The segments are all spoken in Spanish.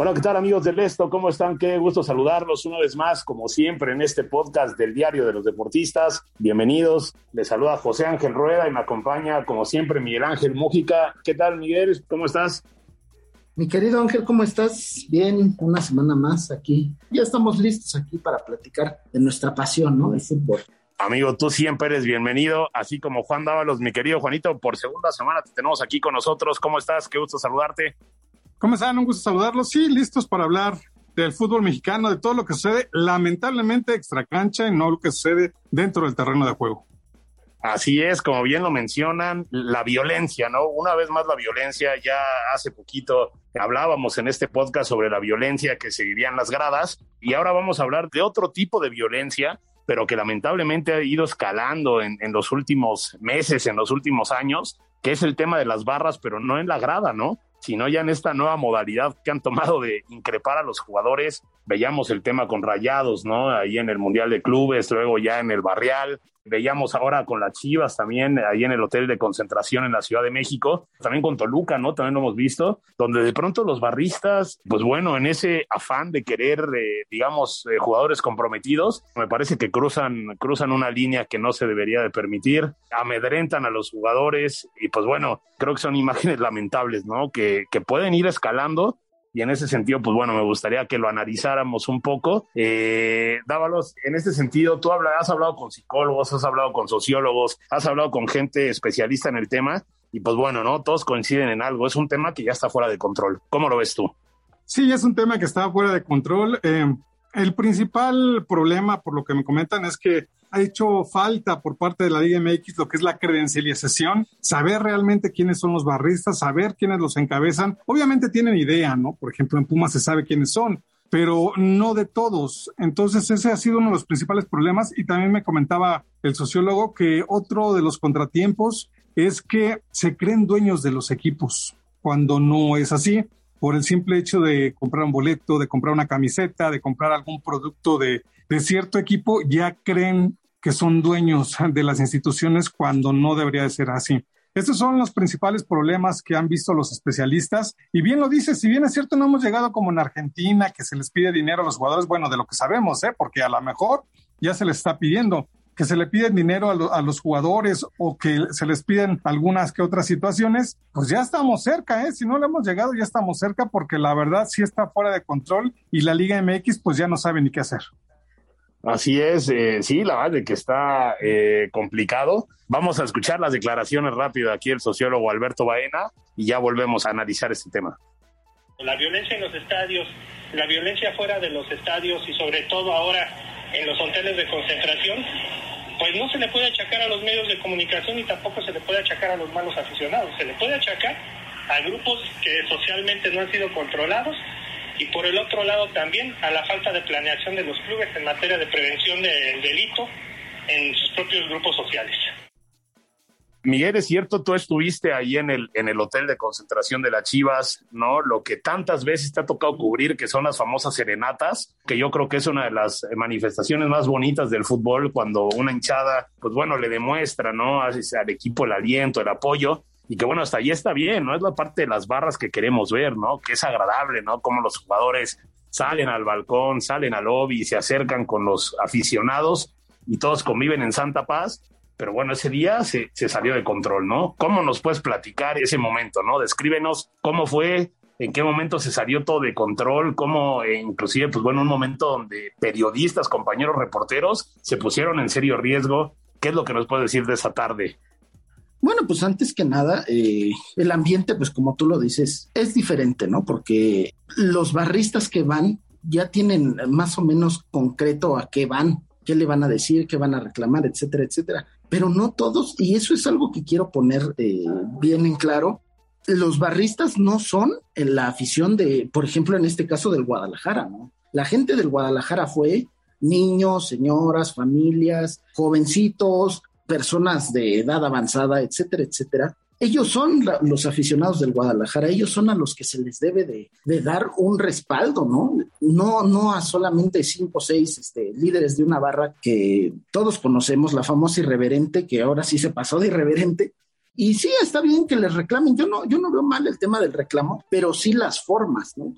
Hola, ¿qué tal amigos del Esto? ¿Cómo están? Qué gusto saludarlos una vez más, como siempre, en este podcast del Diario de los Deportistas. Bienvenidos. Les saluda José Ángel Rueda y me acompaña, como siempre, Miguel Ángel Mújica. ¿Qué tal, Miguel? ¿Cómo estás? Mi querido Ángel, ¿cómo estás? Bien, una semana más aquí. Ya estamos listos aquí para platicar de nuestra pasión, ¿no? El fútbol. Amigo, tú siempre eres bienvenido, así como Juan Dávalos, mi querido Juanito, por segunda semana te tenemos aquí con nosotros. ¿Cómo estás? Qué gusto saludarte. ¿Cómo están? Un gusto saludarlos. Sí, listos para hablar del fútbol mexicano, de todo lo que sucede, lamentablemente extra cancha y no lo que sucede dentro del terreno de juego. Así es, como bien lo mencionan, la violencia, ¿no? Una vez más la violencia, ya hace poquito hablábamos en este podcast sobre la violencia que se vivía en las gradas y ahora vamos a hablar de otro tipo de violencia, pero que lamentablemente ha ido escalando en los últimos meses, en los últimos años, que es el tema de las barras, pero no en la grada, ¿no? Sino ya en esta nueva modalidad que han tomado de increpar a los jugadores. Veíamos el tema con Rayados, ¿no? Ahí en el Mundial de Clubes, luego ya en el Barrial. Veíamos ahora con las Chivas también, ahí en el hotel de concentración en la Ciudad de México, también con Toluca, ¿no? También lo hemos visto, donde de pronto los barristas, pues bueno, en ese afán de querer, eh, digamos, eh, jugadores comprometidos, me parece que cruzan, cruzan una línea que no se debería de permitir, amedrentan a los jugadores y pues bueno, creo que son imágenes lamentables, ¿no? Que, que pueden ir escalando y en ese sentido, pues bueno, me gustaría que lo analizáramos un poco. Eh, Dávalos, en este sentido, tú has hablado con psicólogos, has hablado con sociólogos, has hablado con gente especialista en el tema, y pues bueno, ¿no? Todos coinciden en algo, es un tema que ya está fuera de control. ¿Cómo lo ves tú? Sí, es un tema que está fuera de control. Eh, el principal problema, por lo que me comentan, es que ha hecho falta por parte de la Liga MX lo que es la credencialización, saber realmente quiénes son los barristas, saber quiénes los encabezan. Obviamente tienen idea, ¿no? Por ejemplo, en Pumas se sabe quiénes son, pero no de todos. Entonces ese ha sido uno de los principales problemas y también me comentaba el sociólogo que otro de los contratiempos es que se creen dueños de los equipos cuando no es así por el simple hecho de comprar un boleto, de comprar una camiseta, de comprar algún producto de, de cierto equipo, ya creen que son dueños de las instituciones cuando no debería de ser así. Estos son los principales problemas que han visto los especialistas. Y bien lo dice, si bien es cierto, no hemos llegado como en Argentina, que se les pide dinero a los jugadores, bueno, de lo que sabemos, ¿eh? porque a lo mejor ya se les está pidiendo que se le piden dinero a, a, los jugadores o que se les piden algunas que otras situaciones, pues ya estamos cerca, ¿eh? Si no le hemos llegado, ya estamos cerca porque la verdad sí está fuera de control y la Liga MX pues ya no sabe ni qué hacer. Así es, eh, sí, la verdad es que está eh, complicado. Vamos a escuchar las declaraciones rápido aquí el sociólogo Alberto Baena y ya volvemos a analizar este tema. La violencia en los estadios, la violencia fuera de los estadios y sobre todo ahora en los hoteles de concentración, pues no se le puede achacar a los medios de comunicación y tampoco se le puede achacar a los malos aficionados. Se le puede achacar a grupos que socialmente no han sido controlados y por el otro lado también a la falta de planeación de los clubes en materia de prevención del delito en sus propios grupos sociales. Miguel, es cierto, tú estuviste ahí en el, en el hotel de concentración de las Chivas, ¿no? Lo que tantas veces te ha tocado cubrir, que son las famosas serenatas, que yo creo que es una de las manifestaciones más bonitas del fútbol, cuando una hinchada, pues bueno, le demuestra, ¿no? Al equipo el aliento, el apoyo y que bueno, hasta ahí está bien, ¿no? Es la parte de las barras que queremos ver, ¿no? Que es agradable, ¿no? Como los jugadores salen al balcón, salen al lobby se acercan con los aficionados y todos conviven en Santa Paz. Pero bueno, ese día se, se salió de control, ¿no? ¿Cómo nos puedes platicar ese momento, ¿no? Descríbenos cómo fue, en qué momento se salió todo de control, cómo eh, inclusive, pues bueno, un momento donde periodistas, compañeros reporteros se pusieron en serio riesgo. ¿Qué es lo que nos puedes decir de esa tarde? Bueno, pues antes que nada, eh, el ambiente, pues como tú lo dices, es diferente, ¿no? Porque los barristas que van ya tienen más o menos concreto a qué van, qué le van a decir, qué van a reclamar, etcétera, etcétera. Pero no todos, y eso es algo que quiero poner eh, bien en claro, los barristas no son la afición de, por ejemplo, en este caso del Guadalajara, ¿no? La gente del Guadalajara fue niños, señoras, familias, jovencitos, personas de edad avanzada, etcétera, etcétera, ellos son los aficionados del Guadalajara, ellos son a los que se les debe de, dar un respaldo, ¿no? No, no a solamente cinco o seis este, líderes de una barra que todos conocemos, la famosa irreverente, que ahora sí se pasó de irreverente. Y sí, está bien que les reclamen, yo no, yo no veo mal el tema del reclamo, pero sí las formas, ¿no?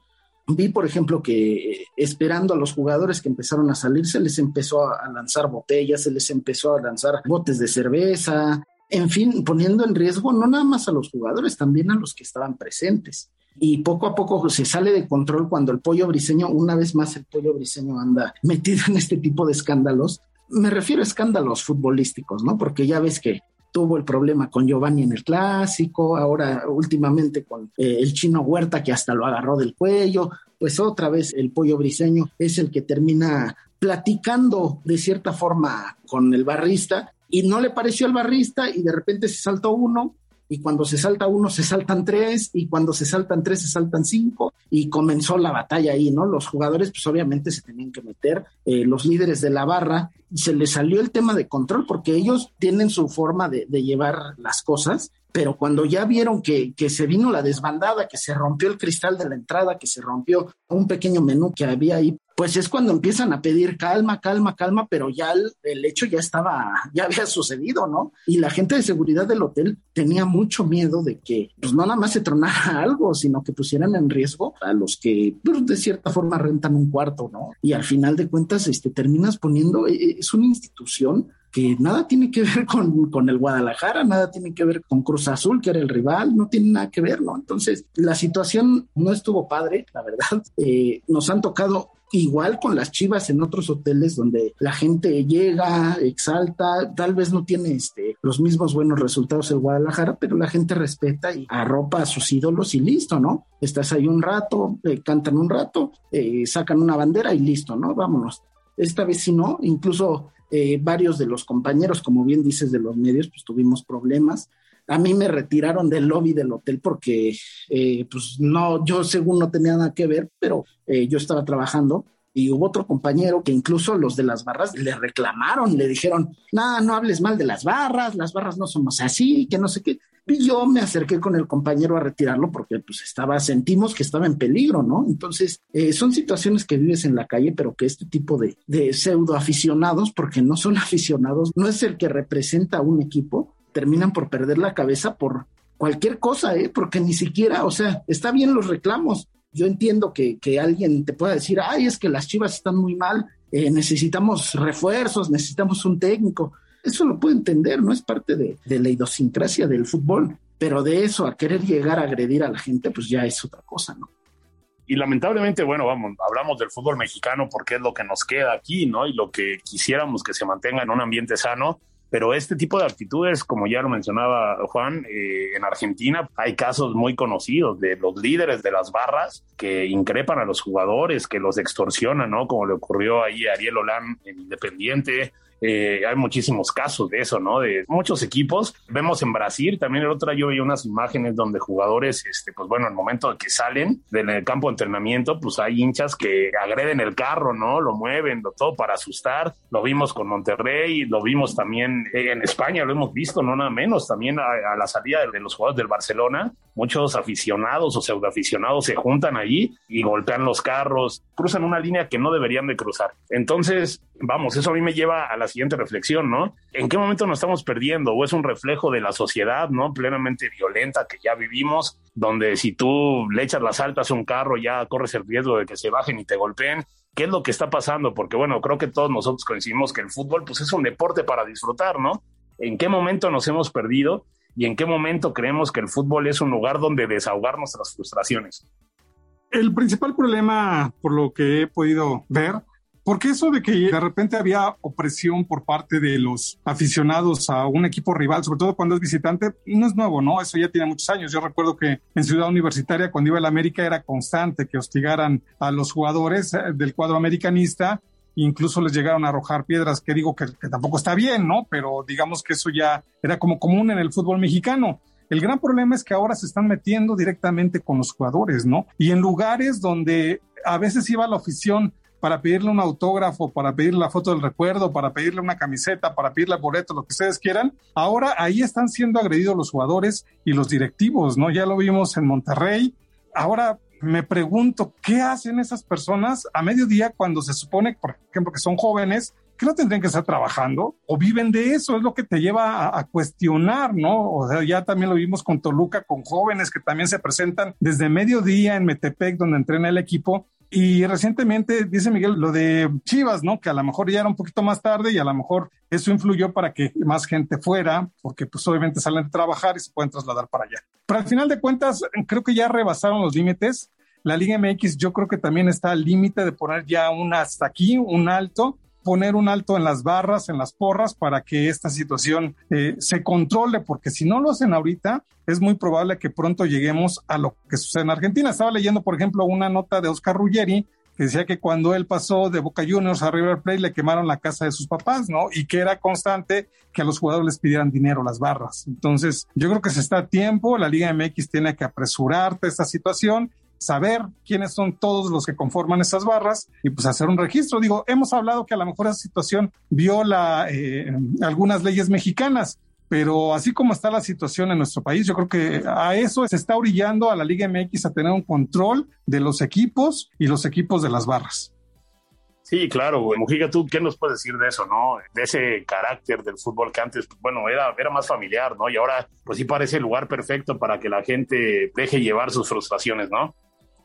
Vi, por ejemplo, que eh, esperando a los jugadores que empezaron a salir, se les empezó a lanzar botellas, se les empezó a lanzar botes de cerveza, en fin, poniendo en riesgo no nada más a los jugadores, también a los que estaban presentes. Y poco a poco se sale de control cuando el pollo briseño, una vez más el pollo briseño anda metido en este tipo de escándalos. Me refiero a escándalos futbolísticos, ¿no? Porque ya ves que tuvo el problema con Giovanni en el clásico, ahora últimamente con eh, el chino Huerta que hasta lo agarró del cuello, pues otra vez el pollo briseño es el que termina platicando de cierta forma con el barrista y no le pareció al barrista y de repente se saltó uno y cuando se salta uno se saltan tres y cuando se saltan tres se saltan cinco y comenzó la batalla ahí, ¿no? Los jugadores pues obviamente se tenían que meter, eh, los líderes de la barra, se les salió el tema de control porque ellos tienen su forma de, de llevar las cosas pero cuando ya vieron que, que, se vino la desbandada, que se rompió el cristal de la entrada, que se rompió un pequeño menú que había ahí, pues es cuando empiezan a pedir calma, calma, calma, pero ya el, hecho ya estaba, ya había sucedido, ¿no? Y la gente de seguridad del hotel tenía mucho miedo de que, pues no nada más se tronara algo, sino que pusieran en riesgo a los que, pues, de cierta forma rentan un cuarto, ¿no? Y al final de cuentas, este, terminas poniendo, e, e, es una institución que nada tiene que ver con, con, el Guadalajara, nada tiene que ver con Cruz Azul, que era el rival, no tiene nada que ver, ¿no? Entonces, la situación no estuvo padre, la verdad. Eh, nos han tocado igual con las chivas en otros hoteles donde la gente llega, exalta, tal vez no tiene este, los mismos buenos resultados el Guadalajara, pero la gente respeta y arropa a sus ídolos y listo, ¿no? Estás ahí un rato, eh, cantan un rato, eh, sacan una bandera y listo, ¿no? Vámonos. Esta vez si no, incluso eh, varios de los compañeros, como bien dices, de los medios, pues tuvimos problemas a mí me retiraron del lobby del hotel porque, eh, pues no, yo según no tenía nada que ver, pero eh, yo estaba trabajando y hubo otro compañero que incluso los de las barras le reclamaron, le dijeron, no, no hables mal de las barras, las barras no somos así, que no sé qué. Y yo me acerqué con el compañero a retirarlo porque pues estaba, sentimos que estaba en peligro, ¿no? Entonces, eh, son situaciones que vives en la calle, pero que este tipo de, de pseudo aficionados, porque no son aficionados, no es el que representa a un equipo, terminan por perder la cabeza por cualquier cosa, ¿eh? porque ni siquiera, o sea, está bien los reclamos. Yo entiendo que, que alguien te pueda decir, ay, es que las chivas están muy mal, eh, necesitamos refuerzos, necesitamos un técnico. Eso lo puedo entender, no es parte de, la idiosincrasia del fútbol, pero de eso a querer llegar a agredir a la gente, pues ya es otra cosa, ¿no? y lamentablemente, bueno, vamos, hablamos del fútbol mexicano porque es lo que nos queda aquí, ¿no? Y lo que quisiéramos que se mantenga en un ambiente sano, pero este tipo de actitudes, como ya lo mencionaba Juan, eh, en Argentina hay casos muy conocidos de los líderes de las barras que increpan a los jugadores, que los extorsionan, ¿no? Como le ocurrió ahí a Ariel Olán en Independiente, Eh, hay muchísimos casos de eso, ¿no? De muchos equipos. Vemos en Brasil, también el otro yo vi unas imágenes donde jugadores, este, pues bueno, el momento de que salen del campo de entrenamiento, pues hay hinchas que agreden el carro, ¿no? Lo mueven, lo, todo para asustar. Lo vimos con Monterrey, lo vimos también en España, lo hemos visto, no nada menos, también a, la salida de los jugadores del Barcelona, muchos aficionados o pseudoaficionados se juntan allí y golpean los carros, cruzan una línea que no deberían de cruzar. Entonces, vamos, eso a mí me lleva a la siguiente reflexión, ¿no? ¿En qué momento nos estamos perdiendo? ¿O es un reflejo de la sociedad, ¿no? Plenamente violenta que ya vivimos, donde si tú le echas las altas a un carro ya corres el riesgo de que se bajen y te golpeen. ¿Qué es lo que está pasando? Porque bueno, creo que todos nosotros coincidimos que el fútbol pues es un deporte para disfrutar, ¿no? ¿En qué momento nos hemos perdido? ¿Y en qué momento creemos que el fútbol es un lugar donde desahogar nuestras frustraciones? El principal problema, por lo que he podido ver, porque eso de que de repente había opresión por parte de los aficionados a un equipo rival, sobre todo cuando es visitante, no es nuevo, ¿no? Eso ya tiene muchos años. Yo recuerdo que en Ciudad Universitaria, cuando iba la América, era constante que hostigaran a los jugadores eh, del cuadro americanista. Incluso les llegaron a arrojar piedras, que digo que, tampoco está bien, ¿no? Pero digamos que eso ya era como común en el fútbol mexicano. El gran problema es que ahora se están metiendo directamente con los jugadores, ¿no? Y en lugares donde a veces iba la afición para pedirle un autógrafo, para pedirle la foto del recuerdo, para pedirle una camiseta, para pedirle boleto, lo que ustedes quieran. Ahora ahí están siendo agredidos los jugadores y los directivos, ¿no? Ya lo vimos en Monterrey. Ahora me pregunto, ¿qué hacen esas personas a mediodía cuando se supone, por ejemplo, que son jóvenes, que no tendrían que estar trabajando o viven de eso, es lo que te lleva a, cuestionar, ¿no? O sea, ya también lo vimos con Toluca, con jóvenes que también se presentan desde mediodía en Metepec, donde entrena el equipo, y recientemente dice Miguel lo de Chivas, ¿no? Que a lo mejor ya era un poquito más tarde y a lo mejor eso influyó para que más gente fuera, porque pues obviamente salen a trabajar y se pueden trasladar para allá. Pero al final de cuentas, creo que ya rebasaron los límites. La Liga MX yo creo que también está al límite de poner ya un hasta aquí, un alto, poner un alto en las barras, en las porras, para que esta situación eh, se controle, porque si no lo hacen ahorita, es muy probable que pronto lleguemos a lo que sucede en Argentina. Estaba leyendo, por ejemplo, una nota de Oscar Ruggeri, que decía que cuando él pasó de Boca Juniors a River Plate le quemaron la casa de sus papás, ¿no? Y que era constante que a los jugadores les pidieran dinero las barras. Entonces, yo creo que se está a tiempo, la Liga MX tiene que apresurarte esta situación saber quiénes son todos los que conforman esas barras y pues hacer un registro. Digo, hemos hablado que a lo mejor esa situación viola eh, algunas leyes mexicanas, pero así como está la situación en nuestro país, yo creo que a eso se está orillando a la Liga MX a tener un control de los equipos y los equipos de las barras. Sí, claro, güey. Mujica, ¿tú qué nos puedes decir de eso, no? De ese carácter del fútbol que antes, bueno, era, era más familiar, ¿no? Y ahora, pues sí parece el lugar perfecto para que la gente deje llevar sus frustraciones, ¿no?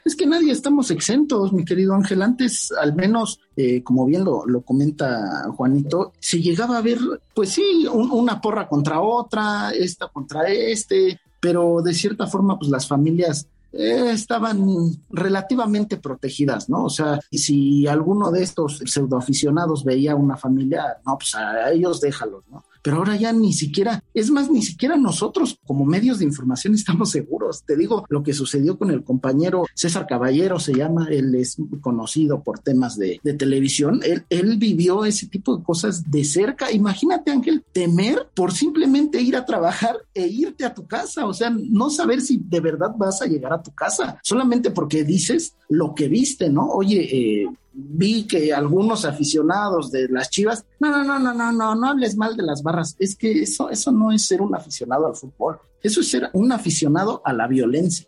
Es que nadie estamos exentos, mi querido Ángel. Antes, al menos, eh, como bien lo, lo, comenta Juanito, se llegaba a ver, pues sí, un, una porra contra otra, esta contra este, pero de cierta forma, pues las familias eh, estaban relativamente protegidas, ¿no? O sea, si alguno de estos pseudoaficionados veía una familia, no, pues a ellos déjalos, ¿no? Pero ahora ya ni siquiera, es más, ni siquiera nosotros como medios de información estamos seguros. Te digo lo que sucedió con el compañero César Caballero, se llama, él es conocido por temas de, de televisión, él, él vivió ese tipo de cosas de cerca. Imagínate, Ángel, temer por simplemente ir a trabajar e irte a tu casa, o sea, no saber si de verdad vas a llegar a tu casa, solamente porque dices lo que viste, ¿no? Oye, eh, vi que algunos aficionados de las Chivas, no, no, no, no, no, no, no hables mal de las barras, es que eso, eso no es ser un aficionado al fútbol, eso es ser un aficionado a la violencia.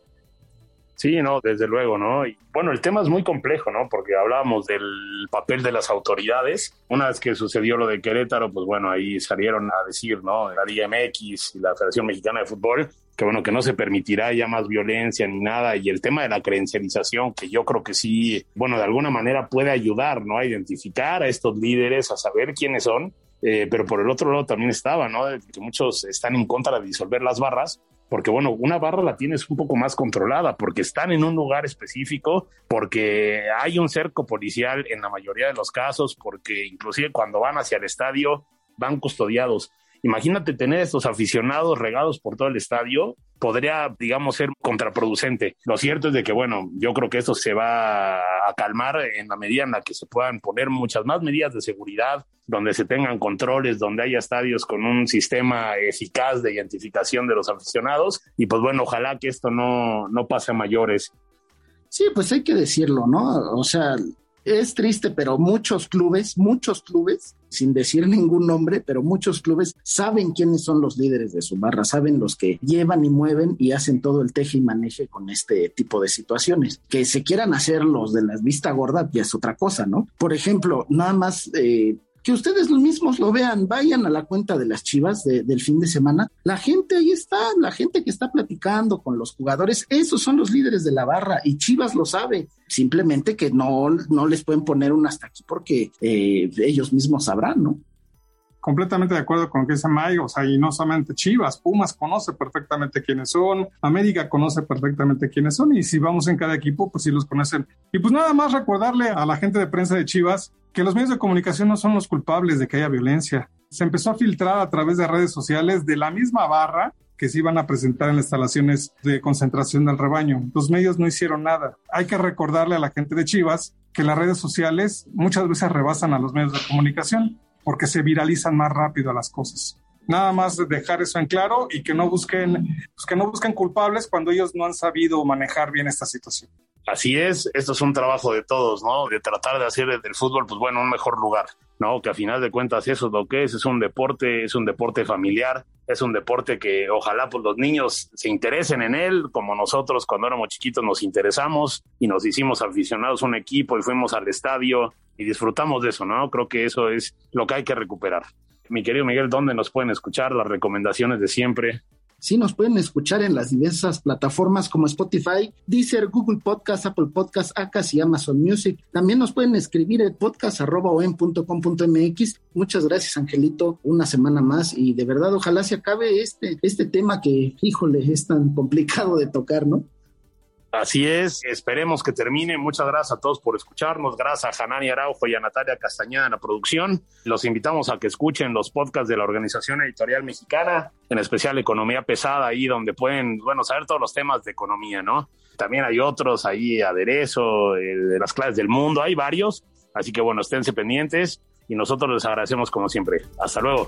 Sí, no, desde luego, ¿no? Y bueno, el tema es muy complejo, ¿no? Porque hablábamos del papel de las autoridades. Una vez que sucedió lo de Querétaro, pues bueno, ahí salieron a decir, ¿no? La Liga MX y la Federación Mexicana de Fútbol, que bueno, que no se permitirá ya más violencia ni nada. Y el tema de la credencialización, que yo creo que sí, bueno, de alguna manera puede ayudar, ¿no? A identificar a estos líderes, a saber quiénes son. Eh, pero por el otro lado también estaba, ¿no? Que muchos están en contra de disolver las barras porque bueno, una barra la tienes un poco más controlada, porque están en un lugar específico, porque hay un cerco policial en la mayoría de los casos, porque inclusive cuando van hacia el estadio van custodiados. Imagínate tener estos aficionados regados por todo el estadio, podría, digamos, ser contraproducente. Lo cierto es de que, bueno, yo creo que esto se va a calmar en la medida en la que se puedan poner muchas más medidas de seguridad, donde se tengan controles, donde haya estadios con un sistema eficaz de identificación de los aficionados. Y pues bueno, ojalá que esto no, no pase a mayores. Sí, pues hay que decirlo, ¿no? O sea, es triste, pero muchos clubes, muchos clubes, sin decir ningún nombre, pero muchos clubes saben quiénes son los líderes de su barra, saben los que llevan y mueven y hacen todo el teje y maneje con este tipo de situaciones. Que se quieran hacer los de la vista gorda ya es otra cosa, ¿no? Por ejemplo, nada más eh, que ustedes mismos lo vean, vayan a la cuenta de las Chivas del fin de semana. La gente ahí está, la gente que está platicando con los jugadores, esos son los líderes de la barra y Chivas lo sabe. Simplemente que no, no les pueden poner un hasta aquí porque eh, ellos mismos sabrán, ¿no? completamente de acuerdo con lo que dice Mike, o sea, y no solamente Chivas, Pumas conoce perfectamente quiénes son, América conoce perfectamente quiénes son, y si vamos en cada equipo, pues sí los conocen. Y pues nada más recordarle a la gente de prensa de Chivas que los medios de comunicación no son los culpables de que haya violencia. Se empezó a filtrar a través de redes sociales de la misma barra que se iban a presentar en las instalaciones de concentración del rebaño. Los medios no hicieron nada. Hay que recordarle a la gente de Chivas que las redes sociales muchas veces rebasan a los medios de comunicación porque se viralizan más rápido las cosas. Nada más dejar eso en claro y que no busquen, pues que no busquen culpables cuando ellos no han sabido manejar bien esta situación. Así es, esto es un trabajo de todos, ¿no? De tratar de hacer del fútbol, pues bueno, un mejor lugar, ¿no? Que a final de cuentas eso es lo que es, es un deporte, es un deporte familiar, es un deporte que ojalá pues los niños se interesen en él, como nosotros cuando éramos chiquitos nos interesamos y nos hicimos aficionados a un equipo y fuimos al estadio y disfrutamos de eso, ¿no? Creo que eso es lo que hay que recuperar. Mi querido Miguel, ¿dónde nos pueden escuchar las recomendaciones de siempre? Sí, nos pueden escuchar en las diversas plataformas como Spotify, Deezer, Google Podcast, Apple Podcast, Acas y Amazon Music. También nos pueden escribir en podcast.com.mx. Muchas gracias, Angelito, una semana más y de verdad ojalá se acabe este, este tema que, híjole, es tan complicado de tocar, ¿no? Así es, esperemos que termine. Muchas gracias a todos por escucharnos. Gracias a Hanani Araujo y a Natalia Castañeda en la producción. Los invitamos a que escuchen los podcasts de la Organización Editorial Mexicana, en especial Economía Pesada, ahí donde pueden, bueno, saber todos los temas de economía, ¿no? También hay otros ahí, aderezo, de las clases del mundo, hay varios. Así que bueno, esténse pendientes y nosotros les agradecemos como siempre. Hasta luego.